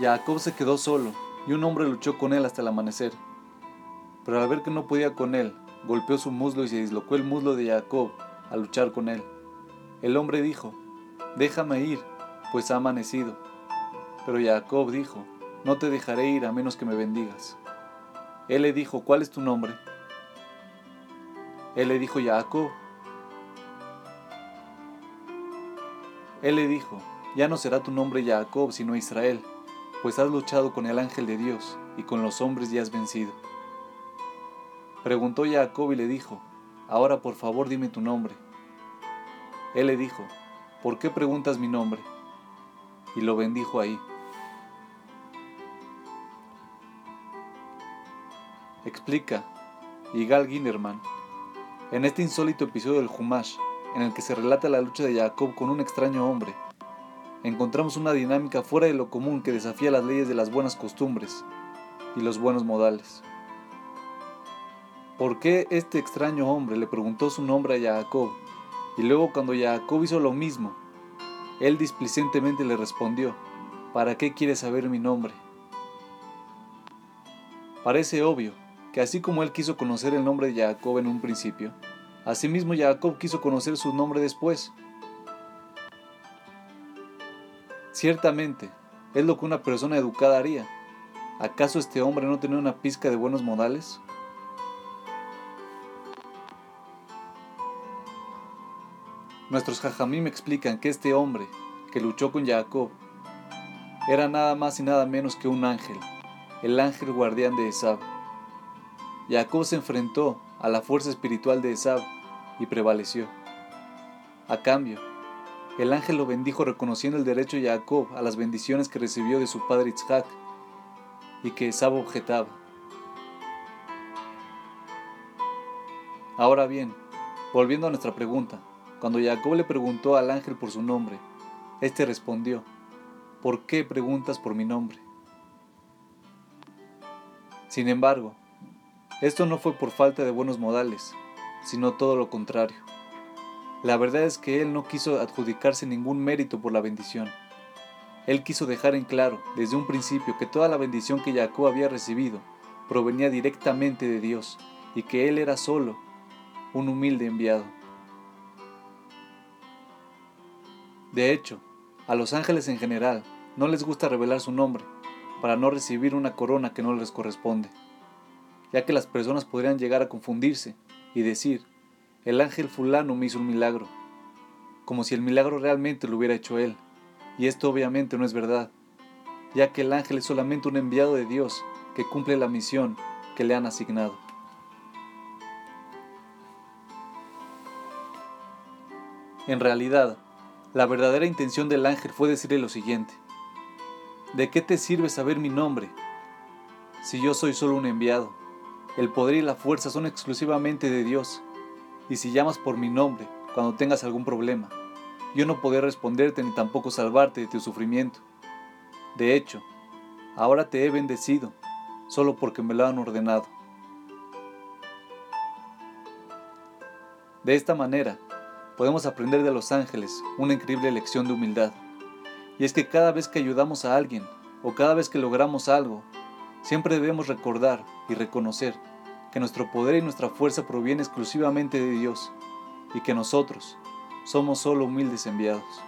Jacob se quedó solo y un hombre luchó con él hasta el amanecer. Pero al ver que no podía con él, golpeó su muslo y se dislocó el muslo de Jacob al luchar con él. El hombre dijo, déjame ir, pues ha amanecido. Pero Jacob dijo, no te dejaré ir a menos que me bendigas. Él le dijo, ¿cuál es tu nombre? Él le dijo, Jacob. Él le dijo, ya no será tu nombre Jacob, sino Israel, pues has luchado con el ángel de Dios y con los hombres y has vencido. Preguntó Jacob y le dijo, ahora por favor dime tu nombre. Él le dijo, ¿por qué preguntas mi nombre? Y lo bendijo ahí. Explica Igal Ginnerman en este insólito episodio del Humash, en el que se relata la lucha de Jacob con un extraño hombre, encontramos una dinámica fuera de lo común que desafía las leyes de las buenas costumbres y los buenos modales. ¿Por qué este extraño hombre le preguntó su nombre a Jacob y luego cuando Jacob hizo lo mismo, él displicentemente le respondió, ¿para qué quieres saber mi nombre? Parece obvio que así como él quiso conocer el nombre de Jacob en un principio, asimismo Jacob quiso conocer su nombre después. Ciertamente, es lo que una persona educada haría. ¿Acaso este hombre no tenía una pizca de buenos modales? Nuestros jajamim explican que este hombre, que luchó con Jacob, era nada más y nada menos que un ángel, el ángel guardián de Esab. Jacob se enfrentó a la fuerza espiritual de Esab y prevaleció. A cambio, el ángel lo bendijo reconociendo el derecho de Jacob a las bendiciones que recibió de su padre Isaac y que Esab objetaba. Ahora bien, volviendo a nuestra pregunta, cuando Jacob le preguntó al ángel por su nombre, éste respondió, ¿por qué preguntas por mi nombre? Sin embargo, esto no fue por falta de buenos modales, sino todo lo contrario. La verdad es que él no quiso adjudicarse ningún mérito por la bendición. Él quiso dejar en claro desde un principio que toda la bendición que Jacob había recibido provenía directamente de Dios y que él era solo un humilde enviado. De hecho, a los ángeles en general no les gusta revelar su nombre para no recibir una corona que no les corresponde, ya que las personas podrían llegar a confundirse y decir, el ángel fulano me hizo un milagro, como si el milagro realmente lo hubiera hecho él. Y esto obviamente no es verdad, ya que el ángel es solamente un enviado de Dios que cumple la misión que le han asignado. En realidad, la verdadera intención del ángel fue decirle lo siguiente. ¿De qué te sirve saber mi nombre si yo soy solo un enviado? El poder y la fuerza son exclusivamente de Dios y si llamas por mi nombre cuando tengas algún problema, yo no podré responderte ni tampoco salvarte de tu sufrimiento. De hecho, ahora te he bendecido, solo porque me lo han ordenado. De esta manera, podemos aprender de los ángeles una increíble lección de humildad. Y es que cada vez que ayudamos a alguien o cada vez que logramos algo, siempre debemos recordar y reconocer que nuestro poder y nuestra fuerza proviene exclusivamente de Dios y que nosotros somos solo humildes enviados.